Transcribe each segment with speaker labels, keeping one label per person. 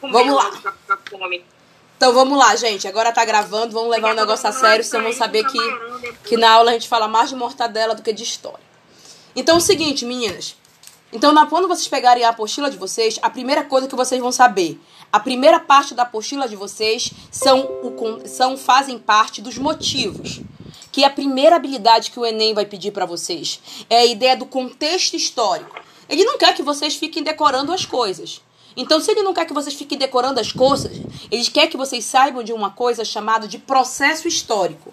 Speaker 1: Vamos lá. Então vamos lá, gente. Agora tá gravando, vamos levar o negócio a sério, senão vão saber que, que na aula a gente fala mais de mortadela do que de história. Então é o seguinte, meninas. Então, na, quando vocês pegarem a apostila de vocês, a primeira coisa que vocês vão saber, a primeira parte da apostila de vocês são, o, são fazem parte dos motivos. Que é a primeira habilidade que o Enem vai pedir para vocês é a ideia do contexto histórico. Ele não quer que vocês fiquem decorando as coisas. Então, se ele não quer que vocês fiquem decorando as coisas, ele quer que vocês saibam de uma coisa chamada de processo histórico.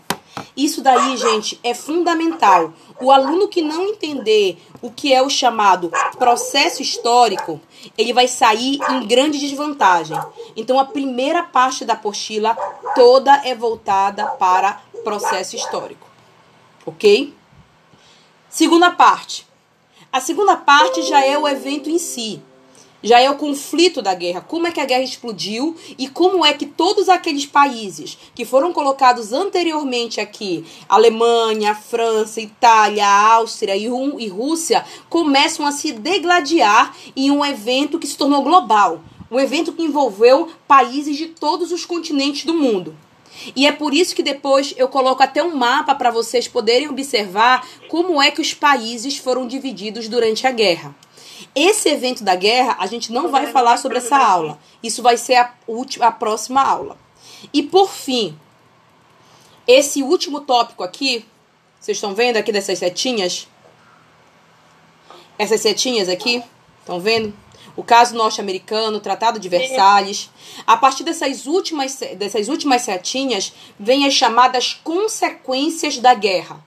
Speaker 1: Isso daí, gente, é fundamental. O aluno que não entender o que é o chamado processo histórico, ele vai sair em grande desvantagem. Então, a primeira parte da apostila toda é voltada para processo histórico. Ok? Segunda parte. A segunda parte já é o evento em si já é o conflito da guerra. Como é que a guerra explodiu e como é que todos aqueles países que foram colocados anteriormente aqui, Alemanha, França, Itália, Áustria e, e Rússia, começam a se degladiar em um evento que se tornou global. Um evento que envolveu países de todos os continentes do mundo. E é por isso que depois eu coloco até um mapa para vocês poderem observar como é que os países foram divididos durante a guerra. Esse evento da guerra, a gente não vai falar sobre essa aula. Isso vai ser a, última, a próxima aula. E por fim, esse último tópico aqui, vocês estão vendo aqui dessas setinhas? Essas setinhas aqui, estão vendo? O caso norte-americano, o Tratado de Versalhes. A partir dessas últimas, dessas últimas setinhas, vem as chamadas consequências da guerra.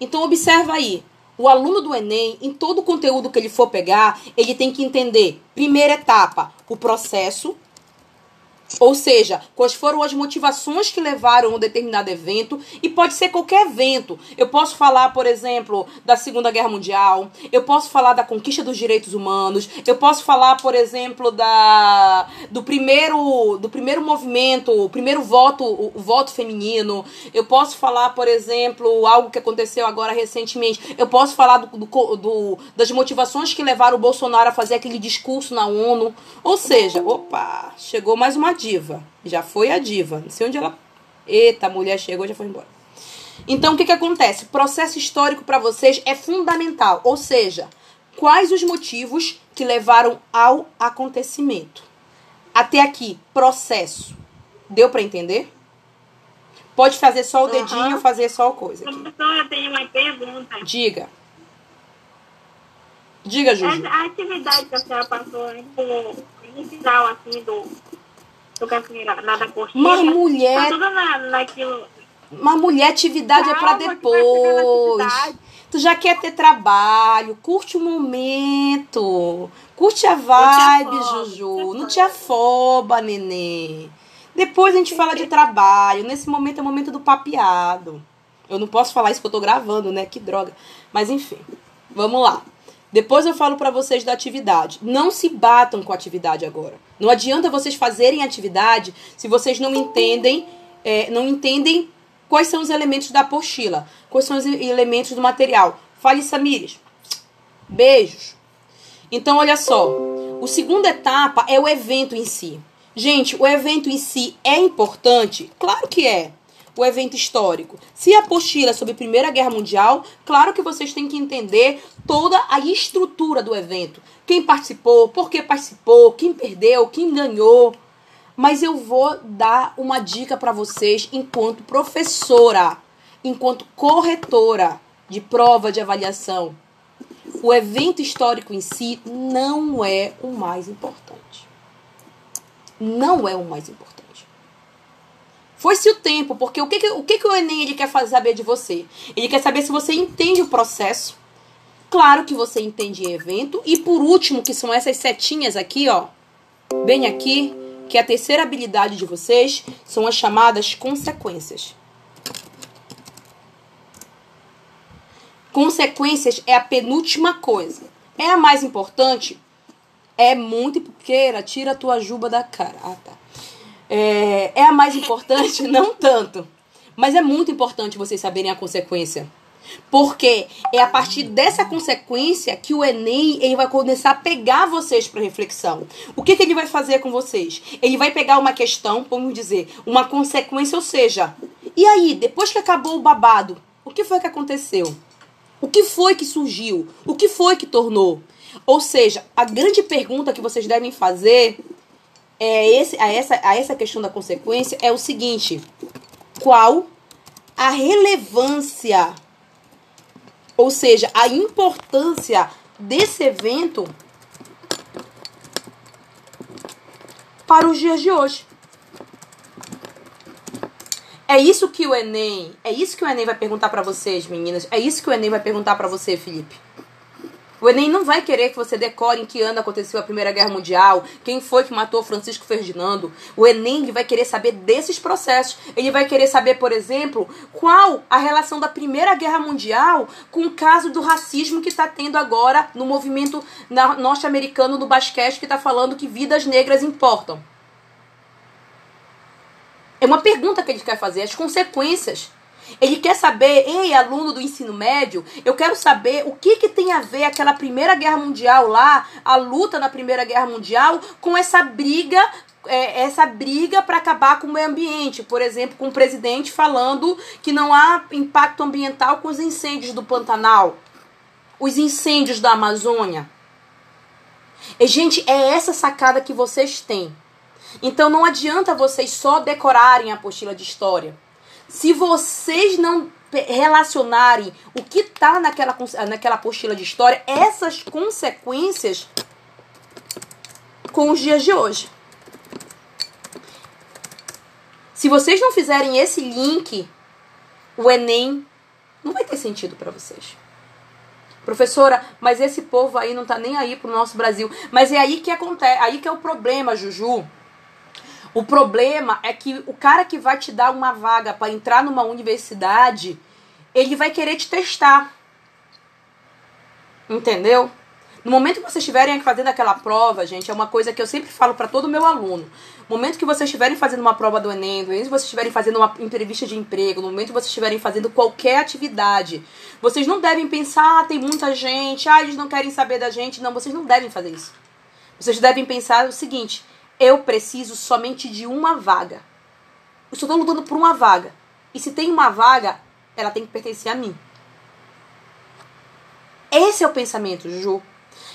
Speaker 1: Então, observa aí o aluno do Enem, em todo o conteúdo que ele for pegar, ele tem que entender, primeira etapa, o processo, ou seja, quais foram as motivações que levaram a um determinado evento, e pode ser qualquer evento. Eu posso falar, por exemplo, da Segunda Guerra Mundial, eu posso falar da conquista dos direitos humanos, eu posso falar, por exemplo, da do primeiro do primeiro movimento, o primeiro voto, o, o voto feminino. Eu posso falar, por exemplo, algo que aconteceu agora recentemente. Eu posso falar do, do, do das motivações que levaram o Bolsonaro a fazer aquele discurso na ONU. Ou seja, opa, chegou mais uma diva. Já foi a diva. Não sei onde ela. Eita, a mulher chegou já foi embora. Então, o que, que acontece? Processo histórico para vocês é fundamental. Ou seja, quais os motivos que levaram ao acontecimento? Até aqui, processo. Deu para entender? Pode fazer só o dedinho uhum. ou fazer só a coisa. Aqui.
Speaker 2: Professor, eu tenho uma pergunta.
Speaker 1: Diga. Diga, Juju.
Speaker 2: A atividade que a senhora passou por inicial, assim, do
Speaker 1: uma mulher.
Speaker 2: Tá na, naquilo.
Speaker 1: Uma mulher, atividade Calma, é pra depois. Tu já quer ter trabalho, curte o momento. Curte a vibe, Juju. Não te afoba, nenê. Depois a gente fala de trabalho. Nesse momento é o momento do papeado. Eu não posso falar isso que eu tô gravando, né? Que droga. Mas enfim, vamos lá. Depois eu falo para vocês da atividade. Não se batam com a atividade agora. Não adianta vocês fazerem atividade se vocês não entendem, é, não entendem quais são os elementos da apostila, quais são os elementos do material. Fale, Samires. Beijos. Então, olha só. O segunda etapa é o evento em si. Gente, o evento em si é importante? Claro que é o evento histórico. Se a apostila sobre a Primeira Guerra Mundial, claro que vocês têm que entender toda a estrutura do evento. Quem participou, por que participou, quem perdeu, quem ganhou. Mas eu vou dar uma dica para vocês enquanto professora, enquanto corretora de prova de avaliação. O evento histórico em si não é o mais importante. Não é o mais importante. Foi-se o tempo, porque o que, que, o, que, que o Enem ele quer fazer saber de você? Ele quer saber se você entende o processo. Claro que você entende evento. E por último, que são essas setinhas aqui, ó. Bem aqui, que é a terceira habilidade de vocês, são as chamadas consequências. Consequências é a penúltima coisa. É a mais importante? É muito. Queira, tira a tua juba da cara. Ah, tá é, é a mais importante? Não tanto. Mas é muito importante vocês saberem a consequência. Porque é a partir dessa consequência que o Enem ele vai começar a pegar vocês para reflexão. O que, que ele vai fazer com vocês? Ele vai pegar uma questão, vamos dizer, uma consequência, ou seja, e aí, depois que acabou o babado, o que foi que aconteceu? O que foi que surgiu? O que foi que tornou? Ou seja, a grande pergunta que vocês devem fazer é esse, a, essa, a essa questão da consequência é o seguinte: qual a relevância ou seja, a importância desse evento para os dias de hoje. É isso que o Enem, é isso que o Enem vai perguntar para vocês, meninas. É isso que o Enem vai perguntar para você, Felipe. O Enem não vai querer que você decore em que ano aconteceu a Primeira Guerra Mundial, quem foi que matou Francisco Ferdinando. O Enem vai querer saber desses processos. Ele vai querer saber, por exemplo, qual a relação da Primeira Guerra Mundial com o caso do racismo que está tendo agora no movimento norte-americano do basquete, que está falando que vidas negras importam. É uma pergunta que ele quer fazer, as consequências ele quer saber, ei, aluno do ensino médio, eu quero saber o que, que tem a ver aquela Primeira Guerra Mundial lá, a luta na Primeira Guerra Mundial, com essa briga é, essa briga para acabar com o meio ambiente, por exemplo, com o presidente falando que não há impacto ambiental com os incêndios do Pantanal, os incêndios da Amazônia. E, gente, é essa sacada que vocês têm. Então não adianta vocês só decorarem a apostila de história. Se vocês não relacionarem o que está naquela, naquela apostila de história, essas consequências com os dias de hoje. Se vocês não fizerem esse link, o Enem não vai ter sentido para vocês. Professora, mas esse povo aí não tá nem aí pro nosso Brasil. Mas é aí que acontece, aí que é o problema, Juju. O problema é que o cara que vai te dar uma vaga para entrar numa universidade, ele vai querer te testar. Entendeu? No momento que vocês estiverem fazendo aquela prova, gente, é uma coisa que eu sempre falo para todo meu aluno. No momento que vocês estiverem fazendo uma prova do Enem, no momento que vocês estiverem fazendo uma entrevista de emprego, no momento que vocês estiverem fazendo qualquer atividade, vocês não devem pensar, ah, tem muita gente, ah, eles não querem saber da gente. Não, vocês não devem fazer isso. Vocês devem pensar o seguinte: eu preciso somente de uma vaga. Eu só estou lutando por uma vaga. E se tem uma vaga, ela tem que pertencer a mim. Esse é o pensamento, Juju.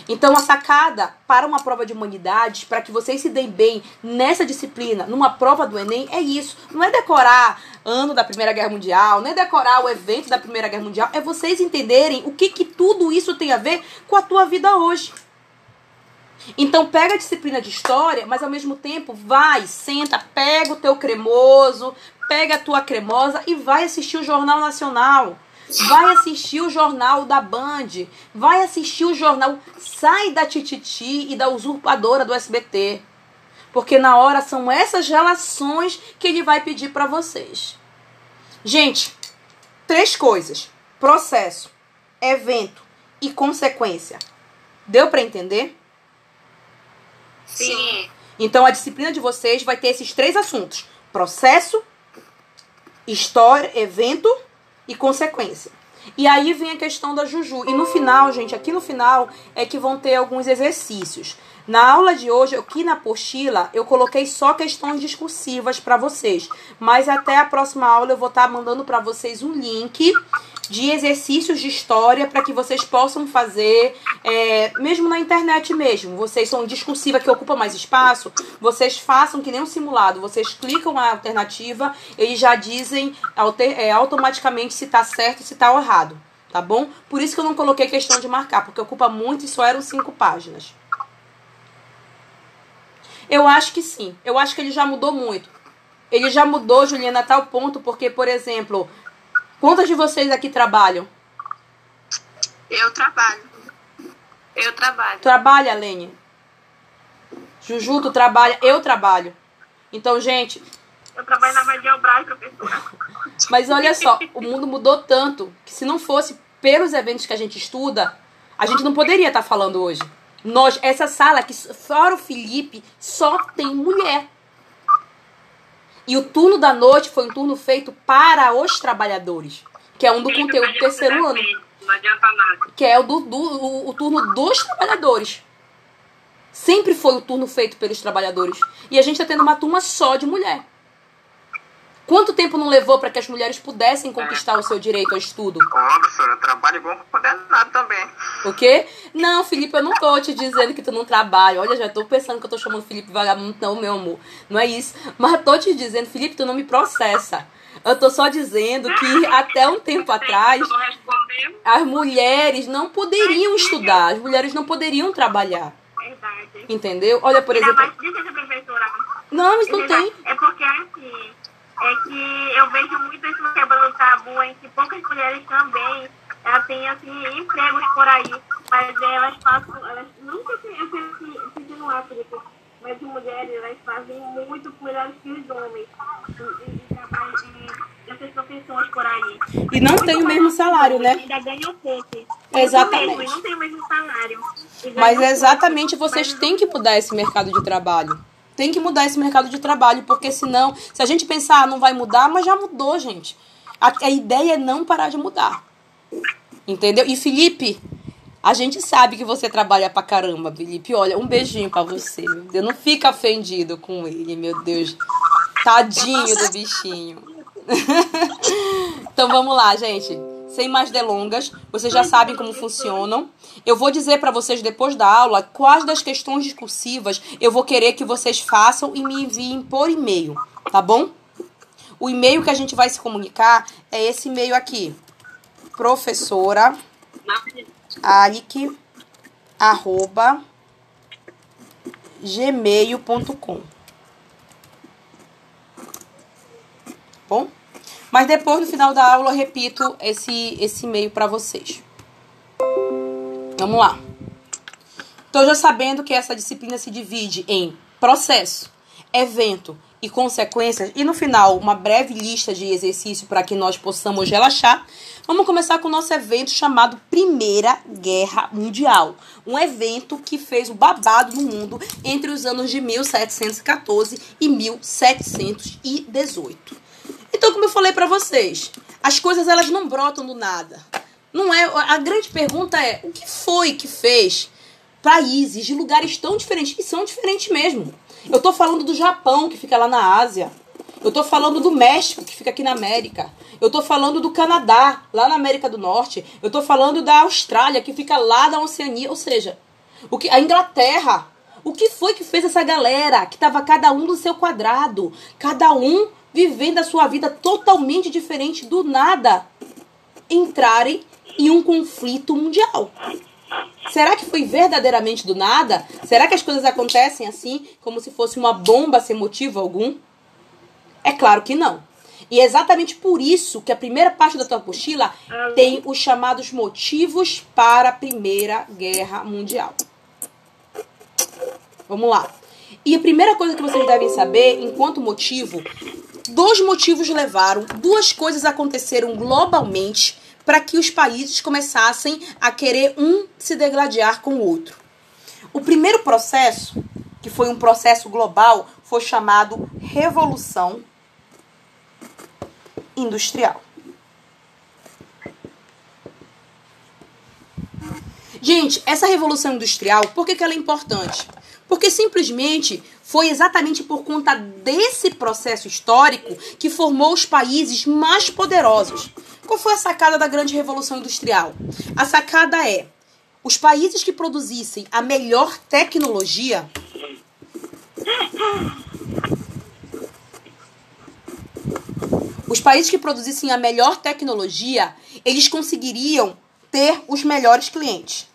Speaker 1: Então, a sacada para uma prova de humanidades, para que vocês se deem bem nessa disciplina, numa prova do Enem, é isso. Não é decorar ano da Primeira Guerra Mundial, não é decorar o evento da Primeira Guerra Mundial, é vocês entenderem o que, que tudo isso tem a ver com a tua vida hoje. Então pega a disciplina de história, mas ao mesmo tempo vai, senta, pega o teu cremoso, pega a tua cremosa e vai assistir o Jornal Nacional. Vai assistir o jornal da Band, vai assistir o jornal, sai da tititi e da usurpadora do SBT. Porque na hora são essas relações que ele vai pedir para vocês. Gente, três coisas: processo, evento e consequência. Deu para entender?
Speaker 2: Sim.
Speaker 1: Então a disciplina de vocês vai ter esses três assuntos: processo, história, evento e consequência. E aí vem a questão da Juju. E no final, gente, aqui no final é que vão ter alguns exercícios. Na aula de hoje, aqui na apostila, eu coloquei só questões discursivas para vocês. Mas até a próxima aula eu vou estar tá mandando para vocês um link de exercícios de história para que vocês possam fazer, é, mesmo na internet mesmo. Vocês são discursiva que ocupa mais espaço, vocês façam que nem um simulado. Vocês clicam a alternativa, eles já dizem alter, é, automaticamente se está certo e se está errado. Tá bom? Por isso que eu não coloquei questão de marcar, porque ocupa muito e só eram cinco páginas. Eu acho que sim. Eu acho que ele já mudou muito. Ele já mudou, Juliana, a tal ponto, porque, por exemplo, Quantas de vocês aqui trabalham?
Speaker 2: Eu trabalho. Eu trabalho.
Speaker 1: Trabalha, Lene? Juju, tu trabalha? Eu trabalho. Então, gente.
Speaker 2: Eu trabalho na Radial Braz, professora.
Speaker 1: Mas olha só, o mundo mudou tanto que se não fosse pelos eventos que a gente estuda, a gente não poderia estar falando hoje. Nós, essa sala aqui, fora o Felipe, só tem mulher. E o turno da noite foi um turno feito para os trabalhadores. que é um do conteúdo do terceiro ano,
Speaker 3: Não adianta nada.
Speaker 1: que é o, do, do- o, o turno dos trabalhadores. Sempre foi o turno feito pelos trabalhadores. E a gente está tendo uma turma só de mulher. Quanto tempo não levou para que as mulheres pudessem conquistar o seu direito ao estudo?
Speaker 4: Ó, professora, eu trabalho igual condenado também.
Speaker 1: O quê? Não, Felipe, eu não tô te dizendo que tu não trabalha. Olha, já tô pensando que eu tô chamando Felipe vagabundo. Não, meu amor. Não é isso. Mas tô te dizendo, Felipe, tu não me processa. Eu tô só dizendo que até um tempo atrás as mulheres não poderiam estudar, as mulheres não poderiam trabalhar.
Speaker 2: Verdade.
Speaker 1: Entendeu? Olha, por exemplo. Não, mas não tem.
Speaker 2: É porque assim, é que eu vejo muito isso quebrando tabu em que poucas mulheres também elas têm assim, empregos por aí, mas elas passam, elas nunca se eu sei Felipe, mas as mulheres elas fazem muito melhores que os homens nessas profissões por aí.
Speaker 1: E não tem o mesmo salário, né?
Speaker 2: Ainda ganham pouco.
Speaker 1: Exatamente.
Speaker 2: Muito mesmo, não tem o mesmo salário.
Speaker 1: Mas exatamente
Speaker 2: pouco.
Speaker 1: vocês têm que mudar esse mercado de trabalho. Tem que mudar esse mercado de trabalho, porque senão, se a gente pensar, ah, não vai mudar, mas já mudou, gente. A, a ideia é não parar de mudar. Entendeu? E Felipe, a gente sabe que você trabalha pra caramba, Felipe. Olha, um beijinho pra você, Deus. Não fica ofendido com ele, meu Deus. Tadinho do bichinho. então vamos lá, gente. Sem mais delongas, vocês já sabem como funcionam. Eu vou dizer pra vocês depois da aula quais das questões discursivas eu vou querer que vocês façam e me enviem por e-mail, tá bom? O e-mail que a gente vai se comunicar é esse e-mail aqui. Professora Alik, arroba gmail.com Bom? Mas depois, no final da aula, eu repito esse, esse e-mail para vocês. Vamos lá. Então, já sabendo que essa disciplina se divide em processo, evento e consequências, e no final, uma breve lista de exercício para que nós possamos relaxar, vamos começar com o nosso evento chamado Primeira Guerra Mundial. Um evento que fez o babado no mundo entre os anos de 1714 e 1718. Então, como eu falei para vocês, as coisas elas não brotam do nada. Não é, a grande pergunta é, o que foi que fez países de lugares tão diferentes, e são diferentes mesmo. Eu tô falando do Japão, que fica lá na Ásia. Eu tô falando do México, que fica aqui na América. Eu tô falando do Canadá, lá na América do Norte. Eu tô falando da Austrália, que fica lá na Oceania. Ou seja, o que, a Inglaterra. O que foi que fez essa galera que tava cada um no seu quadrado? Cada um vivendo a sua vida totalmente diferente do nada entrarem em um conflito mundial. Será que foi verdadeiramente do nada? Será que as coisas acontecem assim, como se fosse uma bomba sem motivo algum? É claro que não. E é exatamente por isso que a primeira parte da tua apostila tem os chamados motivos para a Primeira Guerra Mundial. Vamos lá. E a primeira coisa que vocês devem saber, enquanto motivo, dois motivos levaram, duas coisas aconteceram globalmente para que os países começassem a querer um se degladiar com o outro. O primeiro processo, que foi um processo global, foi chamado Revolução Industrial. Gente, essa revolução industrial, por que, que ela é importante? Porque simplesmente foi exatamente por conta desse processo histórico que formou os países mais poderosos. Qual foi a sacada da grande revolução industrial? A sacada é: os países que produzissem a melhor tecnologia os países que produzissem a melhor tecnologia, eles conseguiriam ter os melhores clientes.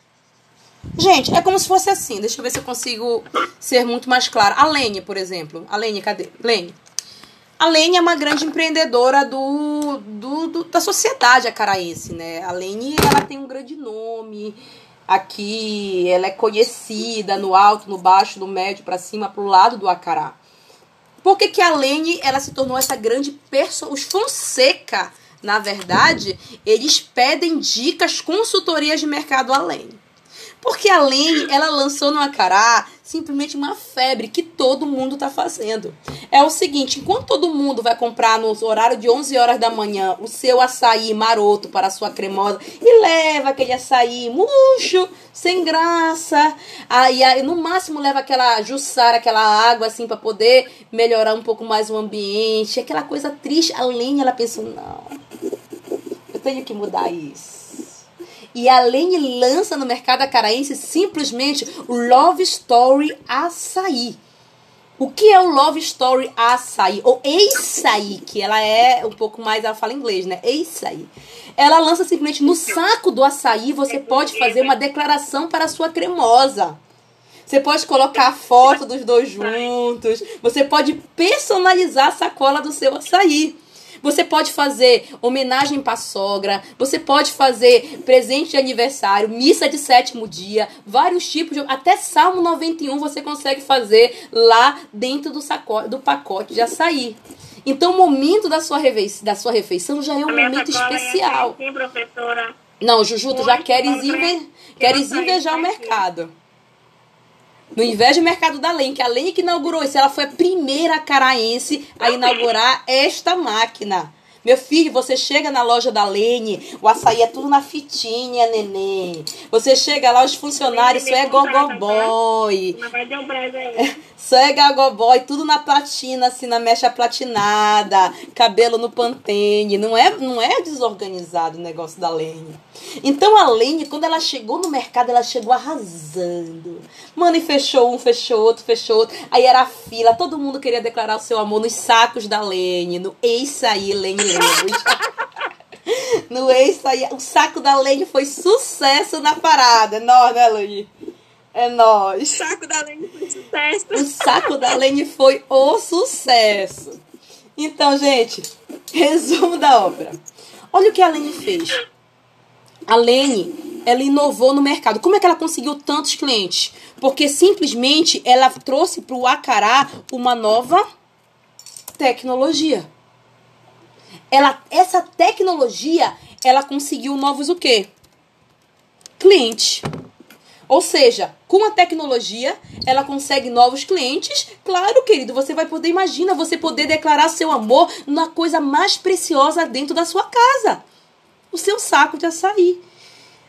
Speaker 1: Gente, é como se fosse assim. Deixa eu ver se eu consigo ser muito mais clara. A Lene, por exemplo. A Lene, cadê? Lene. A Lene é uma grande empreendedora do, do, do, da sociedade acaraense, né? A Lene, ela tem um grande nome aqui, ela é conhecida no alto, no baixo, no médio, para cima, pro lado do Acará. Por que, que a Lene, ela se tornou essa grande pessoa? Os Fonseca, na verdade, eles pedem dicas, consultorias de mercado a Lene. Porque a Lene, ela lançou no Acará simplesmente uma febre que todo mundo está fazendo. É o seguinte, enquanto todo mundo vai comprar no horário de 11 horas da manhã o seu açaí maroto para a sua cremosa e leva aquele açaí murcho, sem graça, aí, aí no máximo leva aquela jussara, aquela água assim para poder melhorar um pouco mais o ambiente, aquela coisa triste. A Lene, ela pensou, não, eu tenho que mudar isso. E a Lene lança no mercado acaraense simplesmente o Love Story Açaí. O que é o Love Story Açaí? Ou Açaí, que ela é um pouco mais, ela fala inglês, né? Açaí. Ela lança simplesmente no saco do açaí, você pode fazer uma declaração para a sua cremosa. Você pode colocar a foto dos dois juntos. Você pode personalizar a sacola do seu açaí. Você pode fazer homenagem para sogra, você pode fazer presente de aniversário, missa de sétimo dia, vários tipos de. Até Salmo 91 você consegue fazer lá dentro do, saco, do pacote de açaí. Então, o momento da sua, refeição, da sua refeição já é um momento especial.
Speaker 2: Sim, professora.
Speaker 1: Não, Juju, tu já queres, inve... queres invejar o mercado. No inveja mercado da Len, que a Len que inaugurou isso, ela foi a primeira caraense a inaugurar esta máquina. Meu filho, você chega na loja da Lene, o açaí é tudo na fitinha, neném. Você chega lá, os funcionários, isso é gogoboy. Só é gogoboy, tudo na platina, assim, na mecha platinada, cabelo no pantene. Não é, não é desorganizado o negócio da Lene. Então a Lene, quando ela chegou no mercado, ela chegou arrasando. Mano, e fechou um, fechou outro, fechou outro. Aí era a fila, todo mundo queria declarar o seu amor nos sacos da Lene, no Eis aí, Lene Lemos. no aí, o saco da Lene foi sucesso na parada. É nóis, né, Lene? É nóis.
Speaker 2: O saco da Lene foi sucesso.
Speaker 1: O saco da Lene foi o sucesso. Então, gente, resumo da obra. Olha o que a Lene fez. A Lene, ela inovou no mercado. Como é que ela conseguiu tantos clientes? Porque simplesmente ela trouxe para o Acará uma nova tecnologia. Ela, essa tecnologia, ela conseguiu novos o quê? Clientes. Ou seja, com a tecnologia, ela consegue novos clientes. Claro, querido, você vai poder, imagina, você poder declarar seu amor na coisa mais preciosa dentro da sua casa o seu saco de açaí.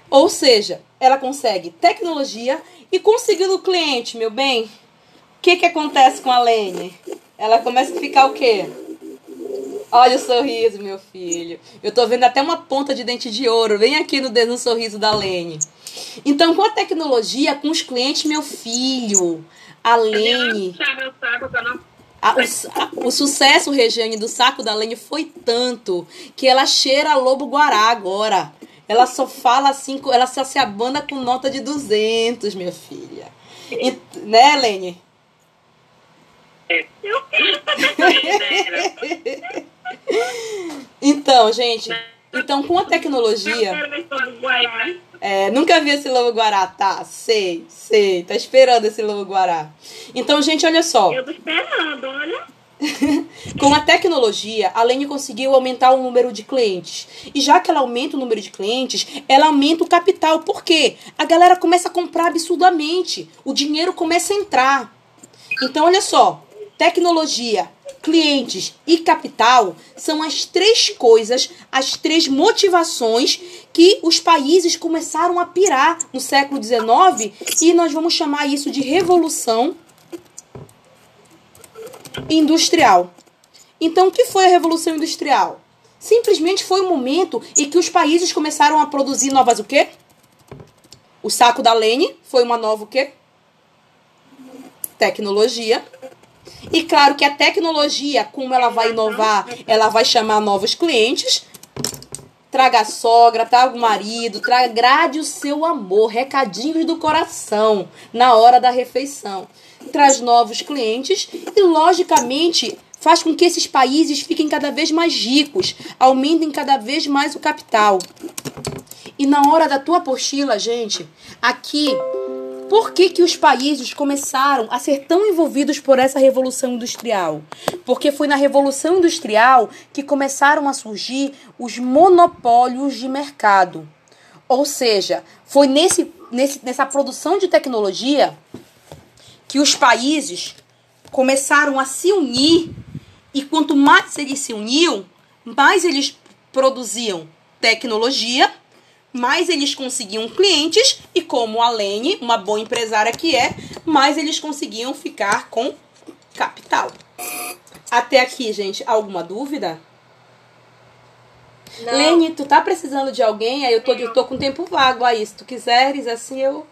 Speaker 1: Ou seja, ela consegue tecnologia e conseguindo cliente, meu bem. O que, que acontece com a Lene? Ela começa a ficar o quê? Olha o sorriso, meu filho. Eu tô vendo até uma ponta de dente de ouro. Vem aqui no, no sorriso da Lene. Então, com a tecnologia, com os clientes, meu filho, a Lene. A, o, o, sucesso, Regiane, do saco da Lene foi tanto que ela cheira lobo guará agora. Ela só fala assim, ela só se abana com nota de 200, minha filha. E, né, Lene? então, gente, então com a tecnologia. É, nunca vi esse lobo guará, tá? Sei, sei. Tá esperando esse lobo guará. Então, gente, olha só.
Speaker 2: Eu tô esperando, olha.
Speaker 1: Com a tecnologia, a Lene conseguiu aumentar o número de clientes. E já que ela aumenta o número de clientes, ela aumenta o capital. Por quê? A galera começa a comprar absurdamente. O dinheiro começa a entrar. Então, olha só. Tecnologia, clientes e capital são as três coisas, as três motivações que os países começaram a pirar no século XIX e nós vamos chamar isso de revolução industrial. Então, o que foi a revolução industrial? Simplesmente foi o momento em que os países começaram a produzir novas o quê? O saco da Lene foi uma nova o quê? Tecnologia. E claro que a tecnologia, como ela vai inovar, ela vai chamar novos clientes. Traga a sogra, traga o marido, traga, grade o seu amor, recadinhos do coração na hora da refeição. Traz novos clientes e, logicamente, faz com que esses países fiquem cada vez mais ricos, aumentem cada vez mais o capital. E na hora da tua apostila, gente, aqui por que, que os países começaram a ser tão envolvidos por essa revolução industrial? Porque foi na revolução industrial que começaram a surgir os monopólios de mercado. Ou seja, foi nesse, nesse, nessa produção de tecnologia que os países começaram a se unir e quanto mais eles se uniam, mais eles produziam tecnologia, mais eles conseguiam clientes e como a Lene, uma boa empresária que é, mais eles conseguiam ficar com capital. Até aqui, gente, alguma dúvida?
Speaker 2: Não.
Speaker 1: Lene, tu tá precisando de alguém? Aí eu tô, eu tô com tempo vago aí. Se tu quiseres, assim, eu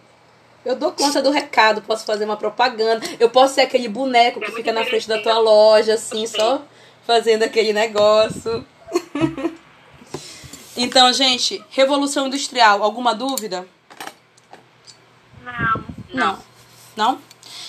Speaker 1: eu dou conta do recado. Posso fazer uma propaganda. Eu posso ser aquele boneco que fica na frente da tua loja, assim, só fazendo aquele negócio. então, gente, Revolução Industrial, alguma dúvida?
Speaker 2: Não.
Speaker 1: Não. Não?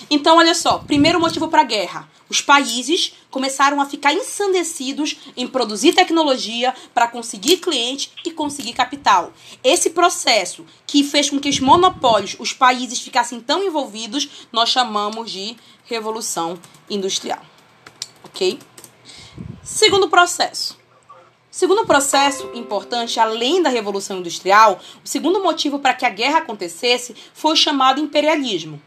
Speaker 1: Então, olha só. Primeiro motivo para a guerra. Os países começaram a ficar ensandecidos em produzir tecnologia para conseguir cliente e conseguir capital. Esse processo que fez com que os monopólios, os países ficassem tão envolvidos, nós chamamos de revolução industrial. Ok? Segundo processo. Segundo processo importante, além da Revolução Industrial, o segundo motivo para que a guerra acontecesse foi o chamado imperialismo.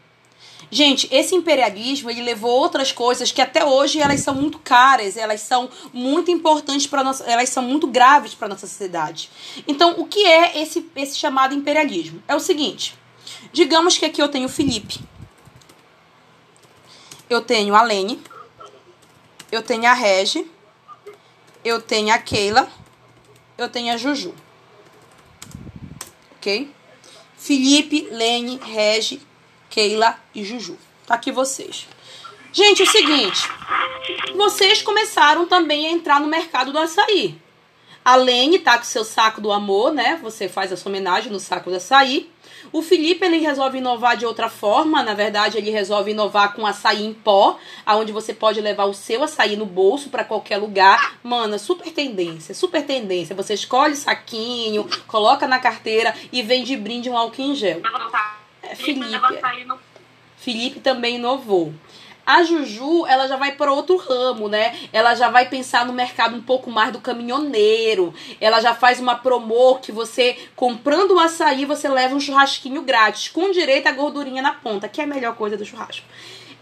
Speaker 1: Gente, esse imperialismo ele levou outras coisas que até hoje elas são muito caras, elas são muito importantes para nossa, elas são muito graves para nossa sociedade. Então, o que é esse esse chamado imperialismo? É o seguinte: digamos que aqui eu tenho o Felipe, eu tenho a Lene, eu tenho a Regi, eu tenho a Keila, eu tenho a Juju. Ok? Felipe, Lene, Regi, Keila e Juju. Tá aqui vocês. Gente, é o seguinte. Vocês começaram também a entrar no mercado do açaí. A Lene tá com seu saco do amor, né? Você faz a sua homenagem no saco do açaí. O Felipe, ele resolve inovar de outra forma. Na verdade, ele resolve inovar com açaí em pó, aonde você pode levar o seu açaí no bolso para qualquer lugar. Mano, super tendência, super tendência. Você escolhe o saquinho, coloca na carteira e vem de brinde um álcool em gel. É, Felipe. Felipe também inovou. A Juju, ela já vai para outro ramo, né? Ela já vai pensar no mercado um pouco mais do caminhoneiro. Ela já faz uma promo que você, comprando o açaí, você leva um churrasquinho grátis, com direito à gordurinha na ponta, que é a melhor coisa do churrasco.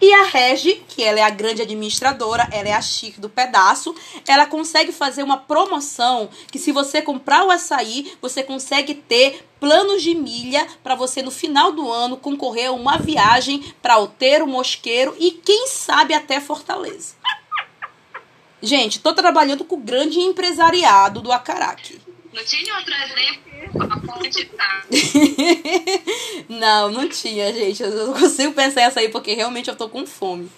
Speaker 1: E a Regi, que ela é a grande administradora, ela é a chique do pedaço, ela consegue fazer uma promoção que se você comprar o açaí, você consegue ter planos de milha para você no final do ano concorrer a uma viagem para Outeiro, Mosqueiro e quem sabe até Fortaleza. Gente, tô trabalhando com o grande empresariado do Acaraque.
Speaker 3: Não tinha outro exemplo? A fonte tá.
Speaker 1: não, não tinha, gente. Eu não consigo pensar essa aí porque realmente eu tô com fome.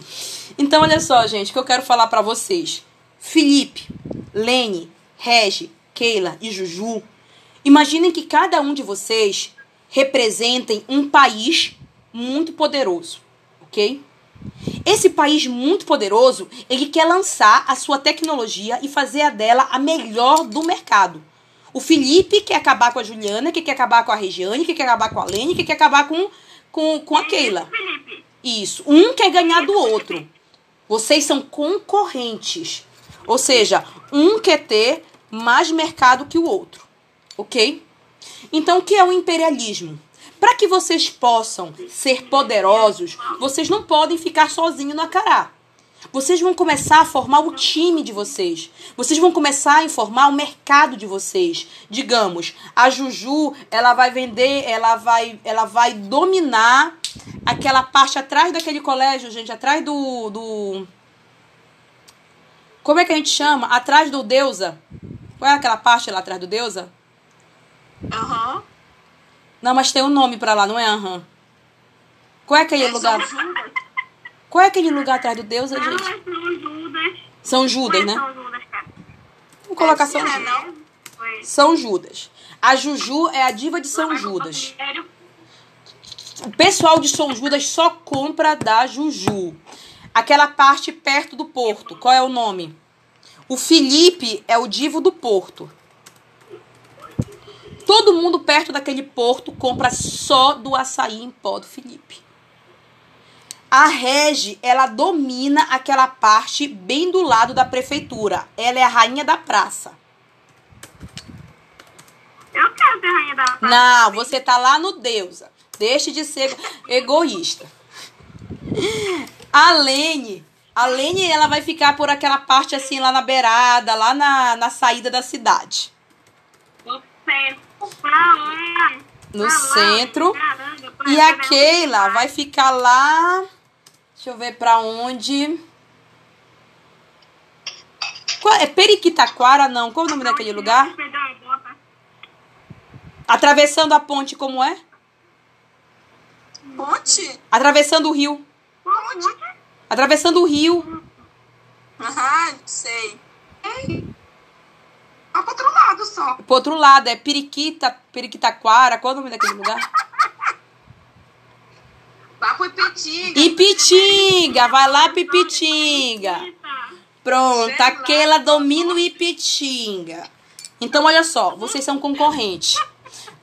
Speaker 1: Então, olha só, gente, o que eu quero falar para vocês. Felipe, Lene, Regi, Keila e Juju, imaginem que cada um de vocês representem um país muito poderoso, ok? Esse país muito poderoso, ele quer lançar a sua tecnologia e fazer a dela a melhor do mercado. O Felipe quer acabar com a Juliana, que quer acabar com a Regiane, que quer acabar com a Lene, que quer acabar com, com, com a Keila. Isso. Um quer ganhar do outro. Vocês são concorrentes. Ou seja, um quer ter mais mercado que o outro. Ok? Então, o que é o imperialismo? Para que vocês possam ser poderosos, vocês não podem ficar sozinhos no Acará. Vocês vão começar a formar o time de vocês. Vocês vão começar a informar o mercado de vocês. Digamos, a Juju, ela vai vender, ela vai, ela vai dominar aquela parte atrás daquele colégio, gente, atrás do, do Como é que a gente chama? Atrás do Deusa. Qual é aquela parte lá atrás do Deusa?
Speaker 2: Aham.
Speaker 1: Não, mas tem um nome pra lá, não é aham. Qual é aquele
Speaker 2: É
Speaker 1: lugar?
Speaker 2: Judas.
Speaker 1: Qual é aquele lugar atrás do Deusa,
Speaker 2: Não,
Speaker 1: gente?
Speaker 2: é São Judas.
Speaker 1: São Judas,
Speaker 2: é
Speaker 1: né?
Speaker 2: São Judas, cara.
Speaker 1: Vamos colocar São
Speaker 2: Não é,
Speaker 1: Judas.
Speaker 2: não?
Speaker 1: São Judas. A Juju é a diva de São Judas. O pessoal de São Judas só compra da Juju. Aquela parte perto do porto. Qual é o nome? O Felipe é o divo do porto. Todo mundo perto daquele porto compra só do açaí em pó do Felipe. A Regi, ela domina aquela parte bem do lado da prefeitura. Ela é a rainha da praça.
Speaker 2: Eu quero ser rainha da praça.
Speaker 1: Não, você tá lá no Deusa. Deixe de ser egoísta. A Lene, a Lene, ela vai ficar por aquela parte assim, lá na beirada, lá na, na saída da cidade.
Speaker 2: No centro.
Speaker 1: No centro. E a Keila vai ficar lá. Deixa eu ver pra onde. Qual- é Periquitaquara, não? Qual é o nome daquele lugar? Atravessando a ponte, como é?
Speaker 5: Ponte?
Speaker 1: Atravessando o rio.
Speaker 2: Onde?
Speaker 1: Atravessando o rio.
Speaker 5: Aham, sei.
Speaker 6: Vai pro outro lado só.
Speaker 1: Pro outro lado, é Periquita, Periquitaquara. Qual é o nome daquele lugar?
Speaker 6: Vai pro Ipitinga.
Speaker 1: Ipitinga. Vai lá, Pipitinga.
Speaker 2: Eita.
Speaker 1: Pronto, aquela domina o Ipitinga. Então, olha só, vocês são concorrentes.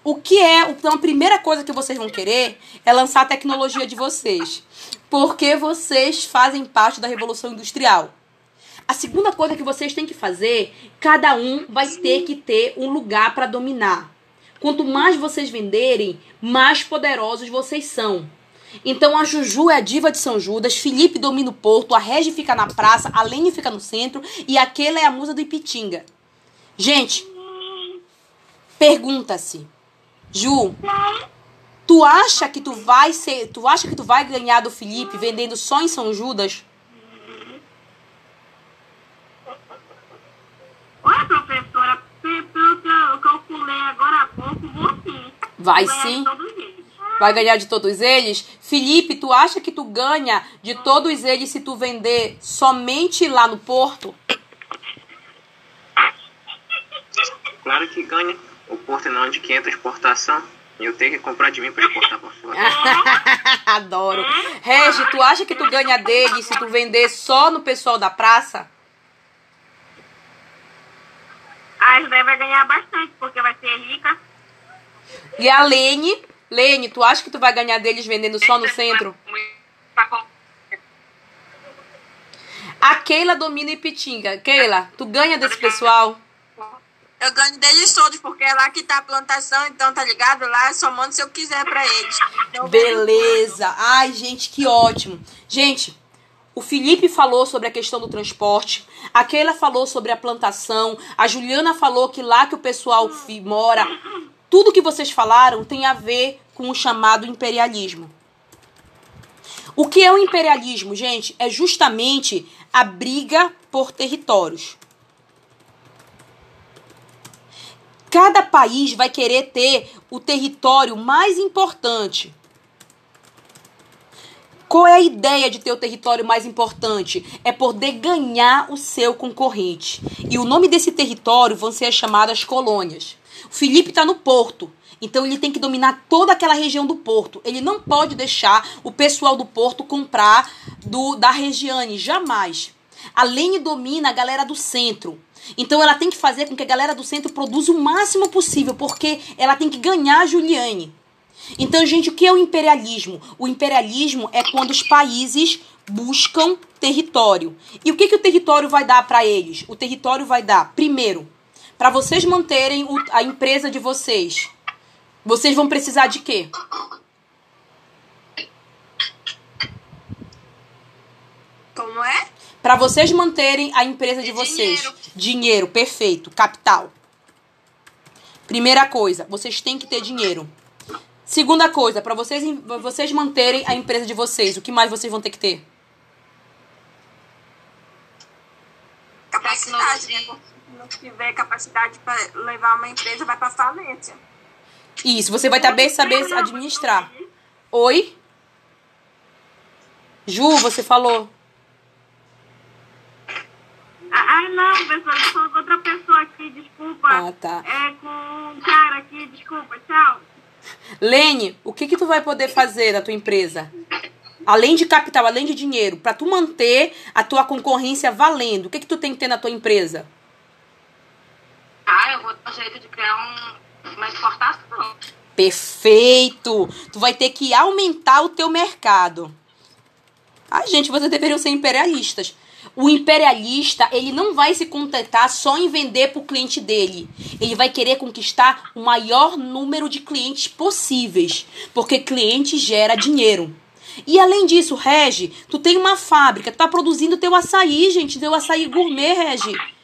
Speaker 1: O que é, então a primeira coisa que vocês vão querer é lançar a tecnologia de vocês. Porque vocês fazem parte da Revolução Industrial. A segunda coisa que vocês têm que fazer, cada um vai ter que ter um lugar para dominar. Quanto mais vocês venderem, mais poderosos vocês são. Então a Juju é a diva de São Judas, Felipe domina o porto, a Regi fica na praça, a Lene fica no centro e aquela é a musa do Ipitinga. Gente, pergunta-se, Ju, tu acha que tu vai ser, tu acha que tu vai ganhar do Felipe vendendo só em São Judas?
Speaker 2: Olha, professora, pelo que eu calculei agora há pouco, vou sim.
Speaker 1: Vai sim.
Speaker 2: De todos eles.
Speaker 1: Vai ganhar de todos eles? Felipe, tu acha que tu ganha de todos eles se tu vender somente lá no porto?
Speaker 4: Claro que ganha. O porto não é de 500 exportação. E eu tenho que comprar de mim pra exportar pra fora.
Speaker 1: Adoro. Regi, tu acha que tu ganha dele se tu vender só no pessoal da praça?
Speaker 2: A José vai ganhar bastante, porque vai ser rica.
Speaker 1: E a Lene, Lene, tu acha que tu vai ganhar deles vendendo só no centro? A Keila domina Ipitinga. Keila, tu ganha desse pessoal?
Speaker 5: Eu ganho deles todos, porque é lá que tá a plantação, então tá ligado? Lá eu só mando se eu quiser pra eles. Então,
Speaker 1: Beleza. Ai, gente, que ótimo. Gente, o Felipe falou sobre a questão do transporte, a Keila falou sobre a plantação, a Juliana falou que lá que o pessoal mora, tudo que vocês falaram tem a ver com o chamado imperialismo. O que é o imperialismo, gente? É justamente a briga por territórios. Cada país vai querer ter o território mais importante. Qual é a ideia de ter o território mais importante? É poder ganhar o seu concorrente. E o nome desse território vão ser as chamadas colônias. Felipe está no porto. Então ele tem que dominar toda aquela região do porto. Ele não pode deixar o pessoal do porto comprar do da Regiane, jamais. A Lene domina a galera do centro. Então ela tem que fazer com que a galera do centro produza o máximo possível, porque ela tem que ganhar a Juliane. Então, gente, o que é o imperialismo? O imperialismo é quando os países buscam território. E o que, que o território vai dar para eles? O território vai dar, primeiro, para vocês manterem o- a empresa de vocês. Vocês vão precisar de quê?
Speaker 5: Como é?
Speaker 1: Para vocês manterem a empresa de vocês.
Speaker 3: Dinheiro.
Speaker 1: Dinheiro, perfeito. Capital. Primeira coisa, vocês têm que ter dinheiro. Segunda coisa, para vocês, vocês manterem a empresa de vocês, o que mais vocês vão ter que ter?
Speaker 5: Capacidade, né? Não tiver capacidade pra levar uma empresa, vai pra falência.
Speaker 1: Isso, você vai saber, saber administrar. Oi? Ju, você falou.
Speaker 2: Ah, ah, não, professora, eu tô falando com outra pessoa aqui, desculpa.
Speaker 1: Ah, tá.
Speaker 2: É com um cara aqui, desculpa, tchau.
Speaker 1: Lene, o que que tu vai poder fazer da tua empresa? Além de capital, além de dinheiro, para tu manter a tua concorrência valendo, o que que tu tem que ter na tua empresa?
Speaker 3: Ah, eu vou dar um jeito de criar um, uma exportação.
Speaker 1: Perfeito! Tu vai ter que aumentar o teu mercado. Ai, gente, vocês deveriam ser imperialistas. O imperialista, ele não vai se contentar só em vender para o cliente dele. Ele vai querer conquistar o maior número de clientes possíveis. Porque cliente gera dinheiro. E além disso, Regi, tu tem uma fábrica, tu tá produzindo teu açaí, gente, teu açaí gourmet, Regi.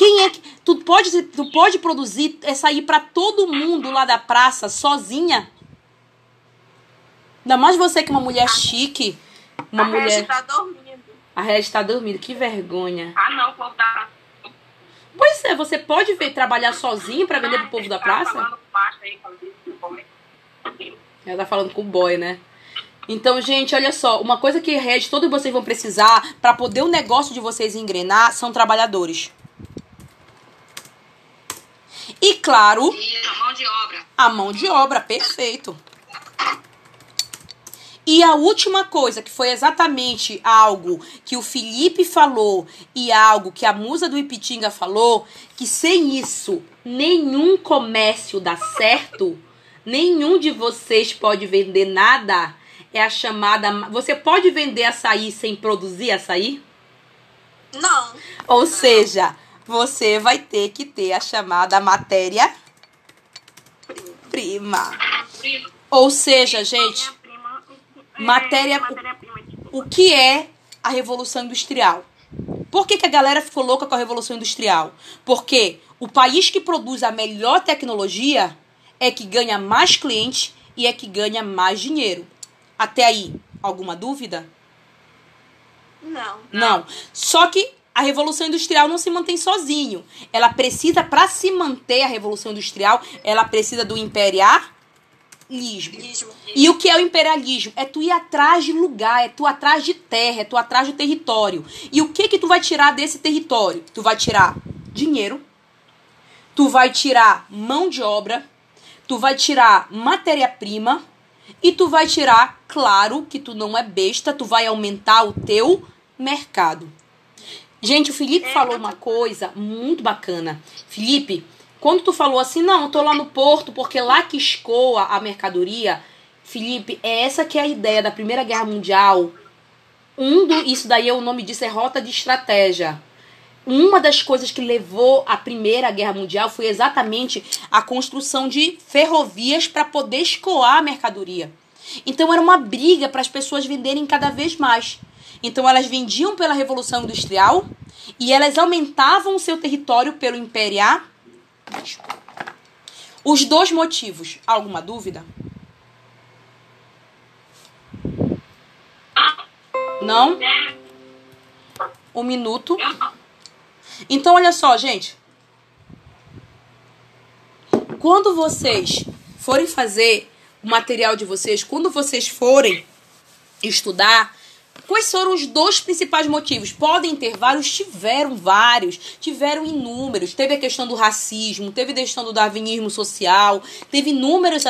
Speaker 1: Quem é que. Tu pode, tu pode produzir açaí para todo mundo lá da praça sozinha? Ainda mais você que é uma mulher chique. Uma
Speaker 5: a
Speaker 1: mulher.
Speaker 5: Regi tá dormindo.
Speaker 1: A Regi tá dormindo, que vergonha.
Speaker 3: Ah, não, povo da
Speaker 1: Pois é, você pode ver trabalhar sozinho para vender pro povo da praça?
Speaker 3: É que-
Speaker 1: Ela tá falando com o boy, né? Então, gente, olha só, uma coisa que Red, todos vocês vão precisar para poder o negócio de vocês engrenar são trabalhadores. E claro,
Speaker 3: Isso, mão de obra.
Speaker 1: a mão de obra, perfeito. E a última coisa, que foi exatamente algo que o Felipe falou e algo que a musa do Ipitinga falou, que sem isso nenhum comércio dá certo, nenhum de vocês pode vender nada, é a chamada. Você pode vender açaí sem produzir açaí?
Speaker 5: Não.
Speaker 1: Ou seja, você vai ter que ter a chamada matéria prima. Ou seja, gente, Matéria-
Speaker 2: matéria-prima,
Speaker 1: o que é a Revolução Industrial? Por que, que a galera ficou louca com a Revolução Industrial? Porque o país que produz a melhor tecnologia é que ganha mais cliente e é que ganha mais dinheiro. Até aí, alguma dúvida?
Speaker 5: Não.
Speaker 1: Não. Só que a Revolução Industrial não se mantém sozinho. Ela precisa, para se manter a Revolução Industrial, ela precisa do imperialismo.
Speaker 5: Lismo.
Speaker 1: E o que é o imperialismo? É tu ir atrás de lugar, é tu atrás de terra, é tu atrás do território. E o que que tu vai tirar desse território? Tu vai tirar dinheiro, tu vai tirar mão de obra, tu vai tirar matéria-prima e tu vai tirar, claro, que tu não é besta, tu vai aumentar o teu mercado. Gente, o Felipe falou uma coisa muito bacana. Felipe, quando tu falou assim, não, eu tô lá no porto porque lá que escoa a mercadoria, Felipe, é essa que é a ideia da Primeira Guerra Mundial. Um do, isso daí, o nome disso é rota de estratégia. Uma das coisas que levou à Primeira Guerra Mundial foi exatamente a construção de ferrovias para poder escoar a mercadoria. Então era uma briga para as pessoas venderem cada vez mais. Então elas vendiam pela Revolução Industrial e elas aumentavam seu território pelo imperialismo. Os dois motivos. Alguma dúvida? Não? Um minuto. Então, olha só, gente. Quando vocês forem fazer o material de vocês, quando vocês forem estudar, quais foram os dois principais motivos? Podem ter vários, tiveram vários, tiveram inúmeros. Teve a questão do racismo, teve a questão do darwinismo social, teve inúmeros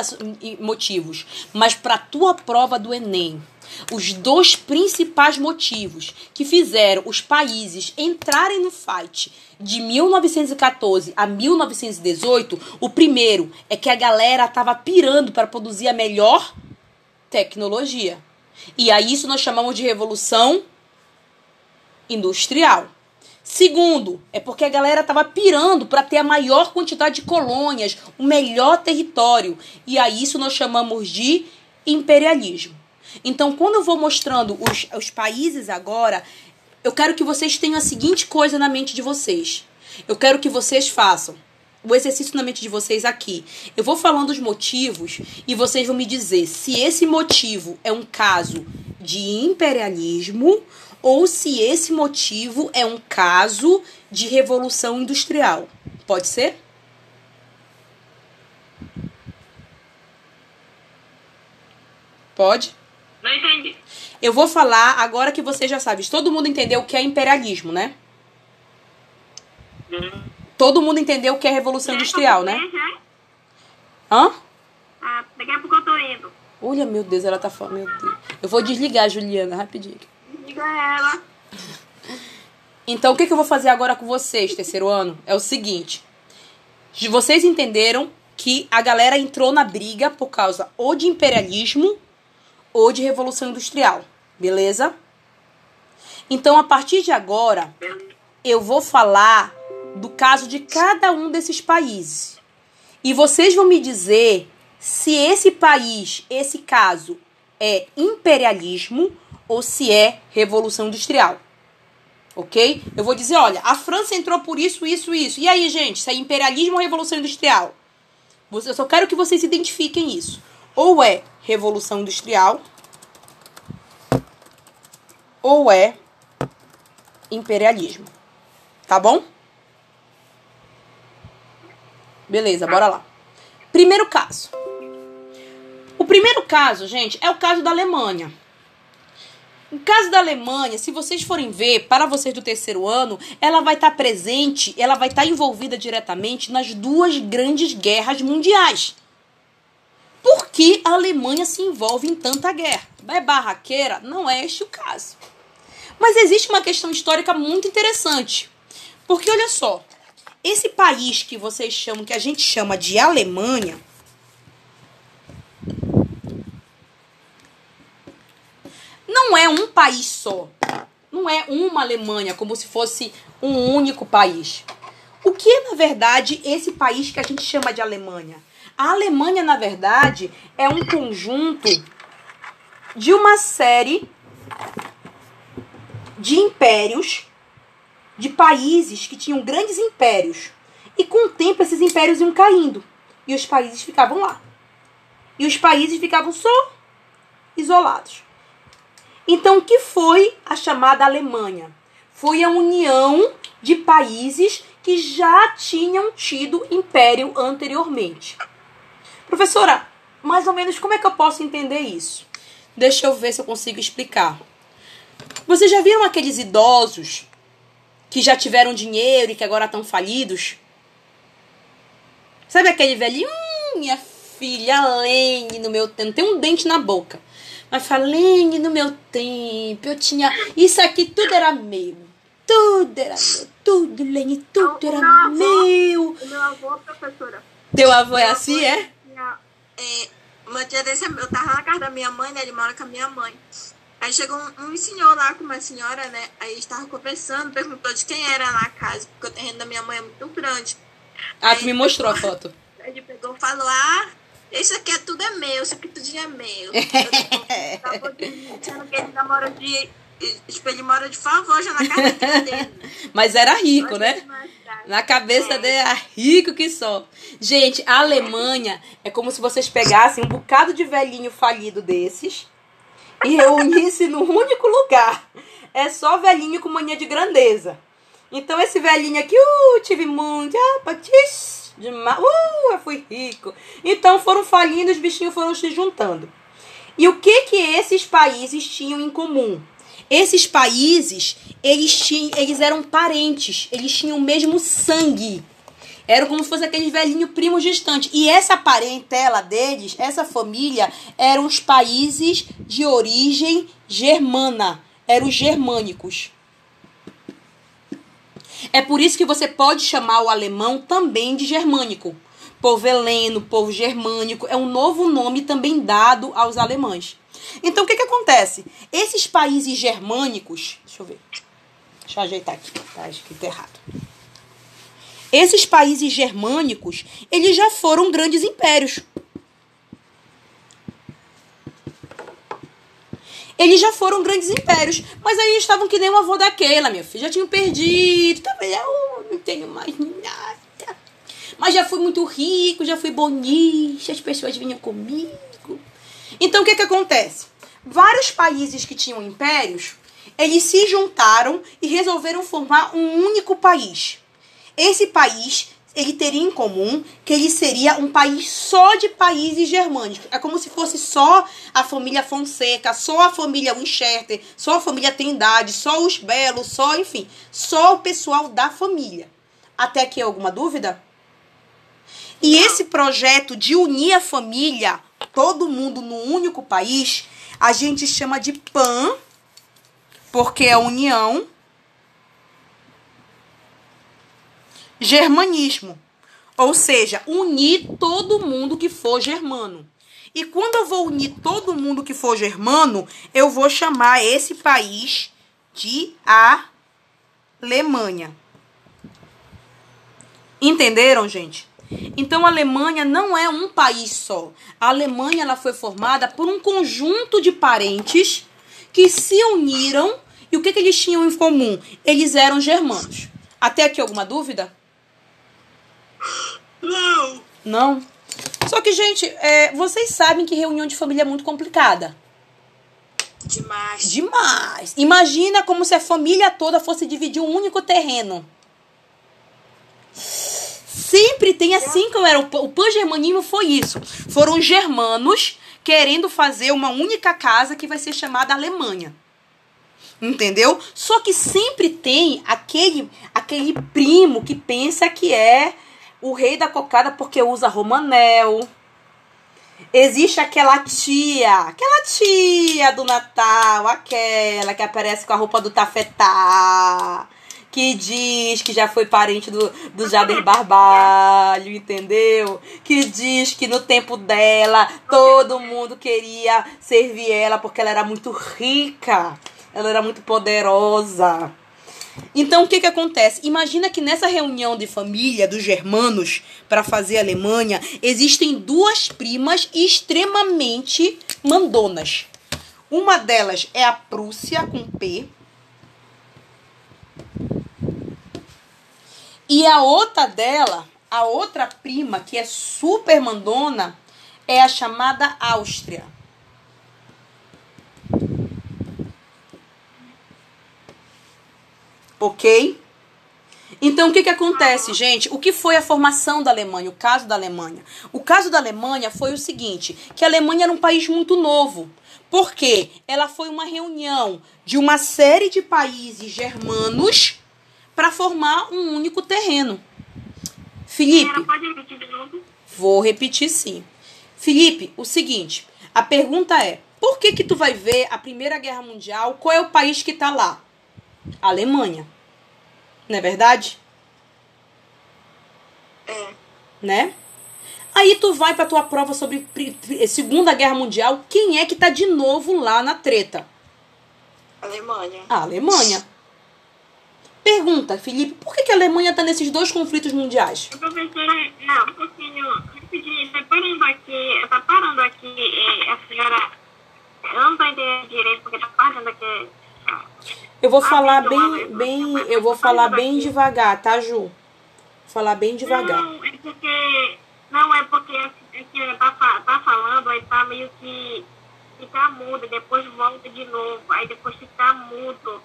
Speaker 1: motivos. Mas para a tua prova do Enem, os dois principais motivos que fizeram os países entrarem no fight de 1914 a 1918, o primeiro é que a galera tava pirando para produzir a melhor tecnologia. E a isso nós chamamos de revolução industrial. Segundo, é porque a galera tava pirando para ter a maior quantidade de colônias, o melhor território. E a isso nós chamamos de imperialismo. Então, quando eu vou mostrando os, os países agora, eu quero que vocês tenham a seguinte coisa na mente de vocês. Eu quero que vocês façam o exercício na mente de vocês aqui. Eu vou falando os motivos e vocês vão me dizer se esse motivo é um caso de imperialismo ou se esse motivo é um caso de revolução industrial. Pode ser? Pode?
Speaker 3: Não entendi.
Speaker 1: Eu vou falar agora que você já sabe. Todo mundo entendeu o que é imperialismo, né? Todo mundo entendeu o que é revolução industrial, né?
Speaker 2: Já?
Speaker 1: Hã?
Speaker 2: Ah, daqui a pouco eu tô indo.
Speaker 1: Olha, meu Deus, ela tá falando. Meu Deus. Eu vou desligar a Juliana rapidinho.
Speaker 2: Diga ela.
Speaker 1: Então, o que, que eu vou fazer agora com vocês, terceiro ano? É o seguinte. Vocês entenderam que a galera entrou na briga por causa ou de imperialismo ou de revolução industrial. Beleza? Então, a partir de agora, eu vou falar do caso de cada um desses países. E vocês vão me dizer se esse país, esse caso, é imperialismo ou se é revolução industrial. Ok? Eu vou dizer, olha, a França entrou por isso, isso, isso. E aí, gente, se é imperialismo ou revolução industrial? Eu só quero que vocês identifiquem isso. Ou é revolução industrial, ou é imperialismo. Tá bom? Beleza, bora lá. Primeiro caso. O primeiro caso, gente, é o caso da Alemanha. No caso da Alemanha, se vocês forem ver, para vocês do terceiro ano, ela vai estar presente, ela vai estar envolvida diretamente nas duas grandes guerras mundiais. Por que a Alemanha se envolve em tanta guerra? É barraqueira? Não é este o caso. Mas existe uma questão histórica muito interessante. Porque olha só, esse país que vocês chamam, que a gente chama de Alemanha, não é um país só. Não é uma Alemanha, como se fosse um único país. O que é, na verdade, esse país que a gente chama de Alemanha? A Alemanha, na verdade, é um conjunto de uma série de impérios, de países que tinham grandes impérios. E com o tempo esses impérios iam caindo. E os países ficavam lá. E os países ficavam só isolados. Então, o que foi a chamada Alemanha? Foi a união de países que já tinham tido império anteriormente. Professora, mais ou menos como é que eu posso entender isso? Deixa eu ver se eu consigo explicar. Vocês já viram aqueles idosos que já tiveram dinheiro e que agora estão falidos? Sabe aquele velhinho? Hum, minha filha, Lene, no meu tempo. Tem um dente na boca. Mas falei no meu tempo, eu tinha. Isso aqui tudo era meu. Tudo era meu. Tudo, Lene, tudo era
Speaker 2: Não,
Speaker 1: meu.
Speaker 2: O meu avô, professora.
Speaker 1: Teu avô é assim, é?
Speaker 2: tinha-
Speaker 5: É, um dia desse, eu tava na casa da minha mãe, né? Ele mora com a minha mãe. Aí chegou um, um senhor lá com uma senhora, né? Aí eles estavam conversando, perguntou de quem era na casa, porque o terreno da minha mãe é muito grande.
Speaker 1: Ah, tu me mostrou a foto.
Speaker 5: Aí ele pegou e falou: Ah, isso aqui é tudo é meu, isso aqui tudo é meu. Dizendo que ele namora de. Tipo, ele mora de favor já na casa dele.
Speaker 1: Mas era rico, né? Na cabeça dele era rico que só. Gente, a Alemanha é como se vocês pegassem um bocado de velhinho falido desses e reunissem num único lugar. É só velhinho com mania de grandeza. Então esse velhinho aqui, uh, tive muito, ah, patis, demais, uh, eu fui rico. Então foram falindo, os bichinhos foram se juntando. E o que que esses países tinham em comum? Esses países, eles, tinham, eles eram parentes, eles tinham o mesmo sangue. Eram como se fosse aqueles velhinhos primos distantes. E essa parentela deles, essa família, eram os países de origem germana. Eram os germânicos. É por isso que você pode chamar o alemão também de germânico. Povo heleno, povo germânico, é um novo nome também dado aos alemães. Então, o que, que acontece? Esses países germânicos. Deixa eu ver. Deixa eu ajeitar aqui. Tá escrito errado. Esses países germânicos, eles já foram grandes impérios. Eles já foram grandes impérios. Mas aí estavam que nem o avô da Keila, minha filha. Já tinham perdido. Também eu não tenho mais nada. Mas já fui muito rico, já fui bonita. As pessoas vinham comigo. Então o que que acontece? Vários países que tinham impérios, eles se juntaram e resolveram formar um único país. Esse país, ele teria em comum que ele seria um país só de países germânicos. É como se fosse só a família Fonseca, só a família Winchester, só a família Trindade, só os Belos, só, enfim, só o pessoal da família. Até aqui alguma dúvida? E esse projeto de unir a família, todo mundo num único país, a gente chama de PAN, porque é união, germanismo. Ou seja, unir todo mundo que for germano. E quando eu vou unir todo mundo que for germano, eu vou chamar esse país de Alemanha. Entenderam, gente? Então a Alemanha não é um país só. A Alemanha ela foi formada por um conjunto de parentes que se uniram e o que, que eles tinham em comum? Eles eram germanos. Até aqui alguma dúvida?
Speaker 5: Não.
Speaker 1: Não? Só que, gente, é, vocês sabem que reunião de família é muito complicada.
Speaker 5: Demais.
Speaker 1: Demais. Imagina como se a família toda fosse dividir um único terreno. Sempre tem assim como era. O pa- o pan-germanismo foi isso. Foram os germanos querendo fazer uma única casa que vai ser chamada Alemanha. Entendeu? Só que sempre tem aquele, aquele primo que pensa que é o rei da cocada porque usa romanel. Existe aquela tia, aquela tia do Natal, aquela que aparece com a roupa do tafetá, que diz que já foi parente do, do Jader Barbalho, entendeu? Que diz que no tempo dela todo mundo queria servir ela porque ela era muito rica, ela era muito poderosa. Então, o que que acontece? Imagina que nessa reunião de família dos germanos para fazer a Alemanha, existem duas primas extremamente mandonas. Uma delas é a Prússia com P. E a outra dela, a outra prima que é super mandona, é a chamada Áustria. Ok? Então, o que, que acontece, gente? O que foi a formação da Alemanha, o caso da Alemanha? O caso da Alemanha foi o seguinte, que a Alemanha era um país muito novo. Por quê? Ela foi uma reunião de uma série de países germanos para formar um único terreno. Felipe? Vou repetir sim. Felipe, o seguinte, a pergunta é: por que que tu vai ver a Primeira Guerra Mundial? Qual é o país que tá lá? Alemanha. Não é verdade?
Speaker 5: É.
Speaker 1: Né? Aí tu vai pra tua prova sobre pri- Segunda Guerra Mundial, quem é que tá de novo lá na treta?
Speaker 5: Alemanha.
Speaker 1: A Alemanha. Pergunta, Felipe, por que, que a Alemanha tá nesses dois conflitos mundiais?
Speaker 2: Professora, não, um pouquinho, rapidinho, tá parando aqui, tá parando aqui, é, a senhora, eu não tô entendendo direito, porque tá parando aqui,
Speaker 1: Eu vou
Speaker 2: Ah,
Speaker 1: falar bem, bem,
Speaker 2: eu-
Speaker 1: vou falar bem devagar, tá, Ju? Vou falar bem devagar.
Speaker 2: Não, é porque, não, é porque é que ela tá, tá falando, aí tá meio que fica mudo, depois volta de novo, aí depois fica mudo.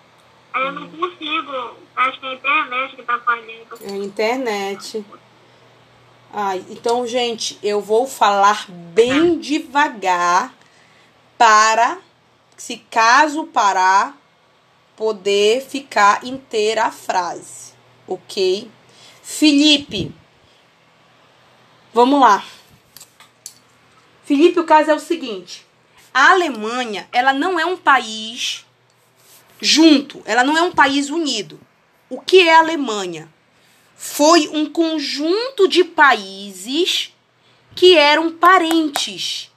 Speaker 2: Aí eu não consigo, acho que é a internet que tá falhando.
Speaker 1: É a internet. Ai, então, gente, eu vou falar bem devagar para, se caso parar, poder ficar inteira a frase, ok? Felipe, vamos lá. Felipe, o caso é o seguinte: a Alemanha, ela não é um país junto, ela não é um país unido. O que é a Alemanha? Foi um conjunto de países que eram parentes.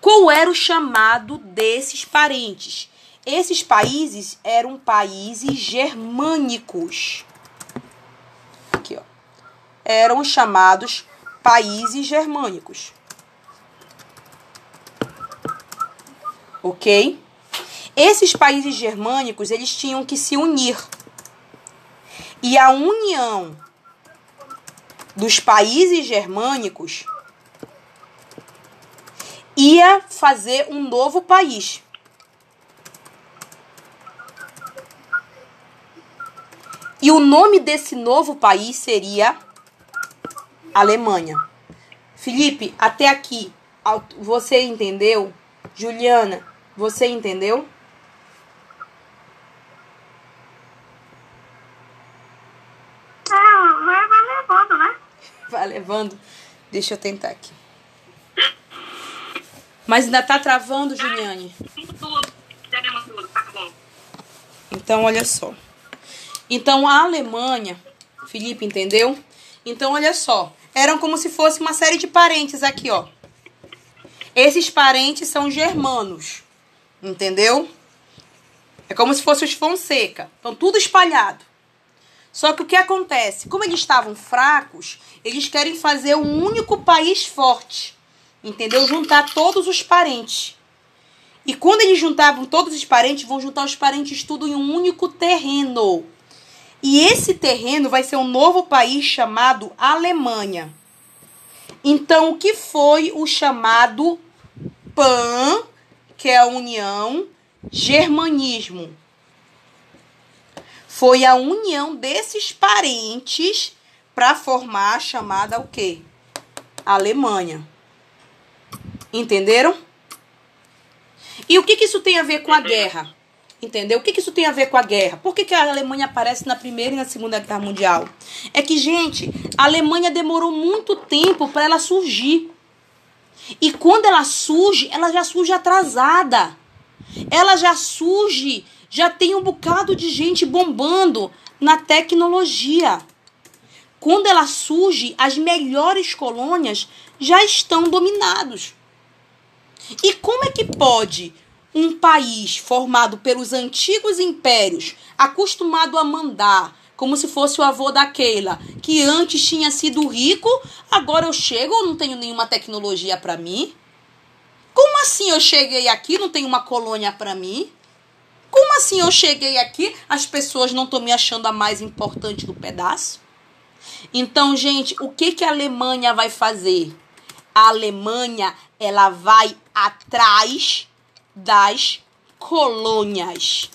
Speaker 1: Qual era o chamado desses parentes? Esses países eram países germânicos. Aqui, ó. Eram chamados países germânicos. Ok? Esses países germânicos, eles tinham que se unir. E a união dos países germânicos ia fazer um novo país. E o nome desse novo país seria Alemanha. Felipe, até aqui, você entendeu? Juliana, você entendeu?
Speaker 2: É, vai, vai levando, né?
Speaker 1: Vai levando. Deixa eu tentar aqui. Mas ainda tá travando, Juliane.
Speaker 3: Tá.
Speaker 1: Então, olha só. Então, a Alemanha, Felipe, entendeu? Então, olha só. Eram como se fosse uma série de parentes aqui, ó. Esses parentes são germanos. Entendeu? É como se fosse os Fonseca. Estão tudo espalhado. Só que o que acontece? Como eles estavam fracos, eles querem fazer um único país forte. Entendeu? Juntar todos os parentes. E quando eles juntavam todos os parentes, vão juntar os parentes tudo em um único terreno. E esse terreno vai ser um novo país chamado Alemanha. Então, o que foi o chamado PAN, que é a União Germanismo? Foi a união desses parentes para formar a chamada o quê? Alemanha. Entenderam? E o que, que isso tem a ver com a guerra? Entendeu? O que, que isso tem a ver com a guerra? Por que, que a Alemanha aparece na Primeira e na Segunda Guerra Mundial? É que, gente, a Alemanha demorou muito tempo para ela surgir. E quando ela surge, ela já surge atrasada. Ela já surge, já tem um bocado de gente bombando na tecnologia. Quando ela surge, as melhores colônias já estão dominados. E como é que pode um país formado pelos antigos impérios, acostumado a mandar, como se fosse o avô da Keila, que antes tinha sido rico, agora eu chego, eu não tenho nenhuma tecnologia para mim? Como assim eu cheguei aqui, não tenho uma colônia para mim? Como assim eu cheguei aqui, as pessoas não estão me achando a mais importante do pedaço? Então, gente, o que, que a Alemanha vai fazer? A Alemanha, ela vai atrás das colônias.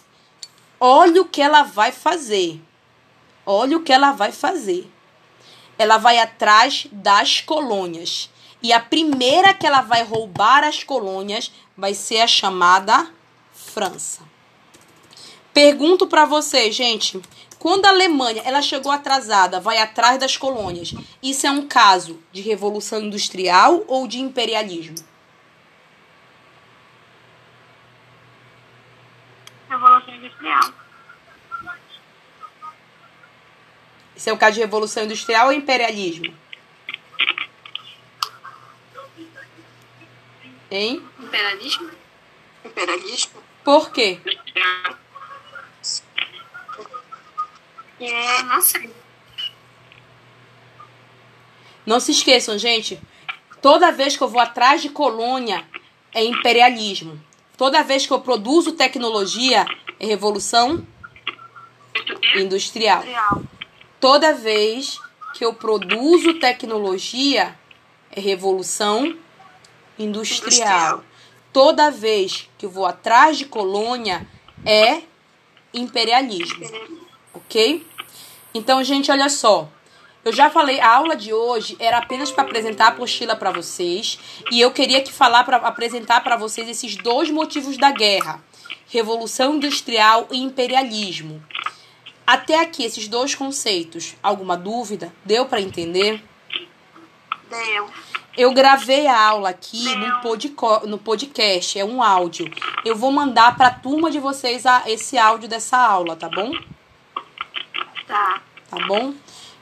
Speaker 1: Olha o que ela vai fazer. Olha o que ela vai fazer. Ela vai atrás das colônias. E a primeira que ela vai roubar as colônias vai ser a chamada França. Pergunto para vocês, gente, quando a Alemanha ela chegou atrasada, vai atrás das colônias, isso é um caso de revolução industrial ou de imperialismo?
Speaker 2: Revolução Industrial.
Speaker 1: Isso é um caso de revolução industrial ou imperialismo? Hein?
Speaker 6: Imperialismo?
Speaker 5: Imperialismo?
Speaker 1: Por quê?
Speaker 2: É,
Speaker 6: Não sei.
Speaker 1: Não se esqueçam, gente. Toda vez que eu vou atrás de colônia é imperialismo. Toda vez que eu produzo tecnologia é revolução industrial. Toda vez que eu produzo tecnologia é revolução industrial.
Speaker 5: Industrial.
Speaker 1: Toda vez que eu vou atrás de colônia é imperialismo. Ok? Então, gente, olha só. Eu já falei, a aula de hoje era apenas para apresentar a apostila para vocês e eu queria que falar para apresentar para vocês esses dois motivos da guerra: revolução industrial e imperialismo. Até aqui esses dois conceitos. Alguma dúvida? Deu para entender?
Speaker 2: Deu.
Speaker 1: Eu gravei a aula aqui no, no podcast, é um áudio. Eu vou mandar para a turma de vocês a- esse áudio dessa aula, tá bom?
Speaker 2: Tá.
Speaker 1: Tá bom?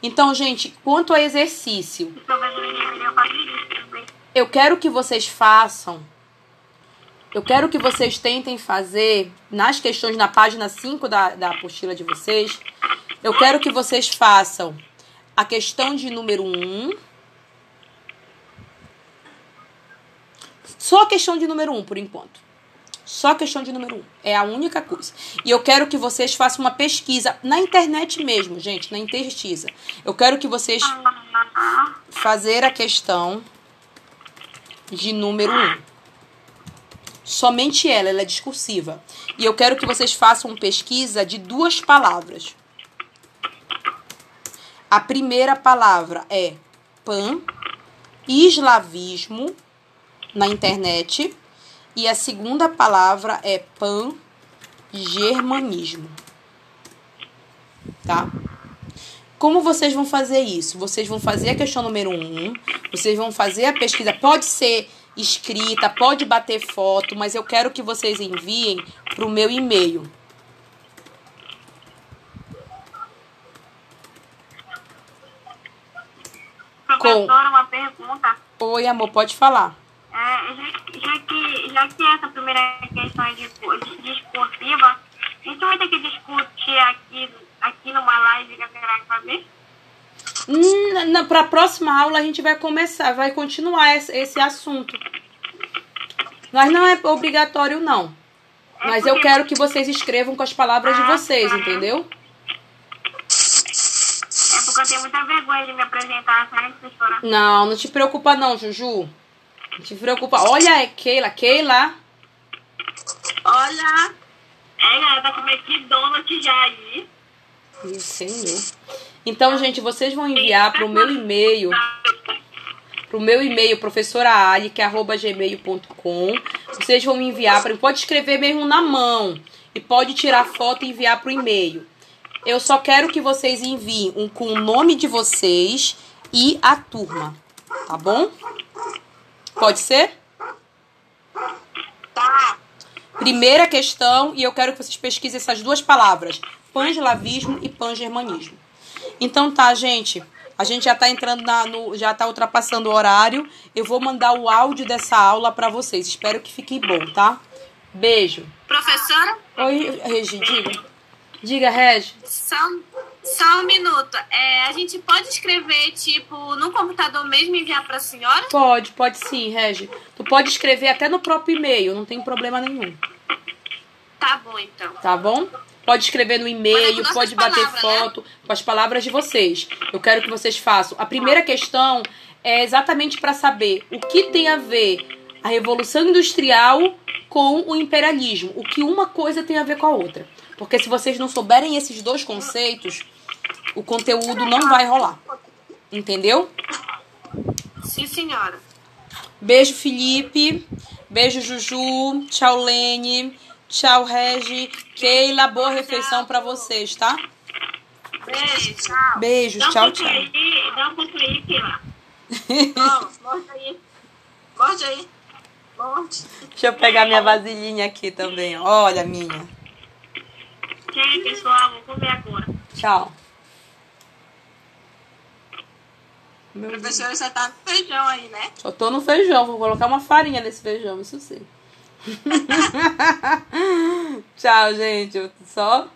Speaker 1: Então, gente, quanto ao exercício,
Speaker 2: eu
Speaker 1: quero que vocês façam. Eu quero que vocês tentem fazer nas questões na página 5 da, da apostila de vocês. Eu quero que vocês façam a questão de número 1. Um, só a questão de número 1 um, por enquanto. Só questão de número 1. Um. É a única coisa. E eu quero que vocês façam uma pesquisa na internet mesmo, gente, na interstiça. Eu quero que vocês fazer a questão de número 1. Um. Somente ela, ela é discursiva. E eu quero que vocês façam pesquisa de duas palavras. A primeira palavra é pan, eslavismo na internet. E a segunda palavra é pan, germanismo. Tá? Como vocês vão fazer isso? Vocês vão fazer a questão número 1, um, vocês vão fazer a pesquisa. Pode ser escrita, pode bater foto, mas eu quero que vocês enviem para o meu e-mail.
Speaker 2: Professora, uma pergunta.
Speaker 1: Oi, amor, pode falar.
Speaker 2: É, já, já que, já que essa primeira questão é de, de discursiva, a gente vai ter que discutir aqui, aqui numa live que a galera vai fazer?
Speaker 1: Hum, na, pra próxima aula a gente vai começar, vai continuar esse, esse assunto. Mas não é obrigatório, não.
Speaker 2: É
Speaker 1: Mas eu quero que vocês escrevam com as palavras de vocês, entendeu?
Speaker 2: É porque eu tenho muita vergonha de me apresentar, sabe, professora?
Speaker 1: Não, não te preocupa não, Juju. Não te preocupa. Olha, é Keila. Keila.
Speaker 5: Olha,
Speaker 2: É, galera, tá comendo McDonald's já aí.
Speaker 1: Meu senhor. Então, gente, vocês vão enviar pro meu e-mail, pro meu e-mail, professora Ali, que é arroba gmail.com. Vocês vão me enviar para pode escrever mesmo na mão e pode tirar foto e enviar pro e-mail. Eu só quero que vocês enviem um com o nome de vocês e a turma, tá bom? Pode ser?
Speaker 5: tá.
Speaker 1: Primeira questão, e eu quero que vocês pesquisem essas duas palavras: panslavismo e pangermanismo. Então tá, gente. A gente já tá entrando na, no, já tá ultrapassando o horário. Eu vou mandar o áudio dessa aula pra vocês. Espero que fique bom, tá? Beijo.
Speaker 6: Professora,
Speaker 1: Oi, Regi, diga. Diga, Regi.
Speaker 6: só, só um minuto. É, a gente pode escrever, tipo, no computador mesmo e enviar pra senhora?
Speaker 1: Pode, pode sim, Regi. Tu pode escrever até no próprio e-mail, não tem problema nenhum.
Speaker 6: Tá bom, então.
Speaker 1: tá bom? Pode escrever no e-mail, pode bater
Speaker 6: palavras, né?
Speaker 1: foto com as palavras de vocês. Eu quero que vocês façam. A primeira questão é exatamente para saber o que tem a ver a revolução industrial com o imperialismo, o que uma coisa tem a ver com a outra. Porque se vocês não souberem esses dois conceitos, o conteúdo não vai rolar. Entendeu?
Speaker 6: Sim, senhora.
Speaker 1: Beijo, Felipe. Beijo, Juju. Tchau, Lene. Tchau, Regi. Keila, boa refeição pra vocês, tá?
Speaker 6: Beijo.
Speaker 1: Beijos,
Speaker 2: Dá um
Speaker 1: tchau, tchau.
Speaker 2: aí, dá um pouco aí, Keila.
Speaker 5: Não, morde aí. Morde aí. Morde.
Speaker 1: Deixa eu pegar minha vasilhinha aqui também. Olha minha.
Speaker 2: Chega, pessoal, vou comer agora.
Speaker 1: Tchau. Meu Deus.
Speaker 5: Professora, você tá no feijão aí, né?
Speaker 1: Só tô no feijão. Vou colocar uma farinha nesse feijão, isso sim. Tchau, gente. Eu só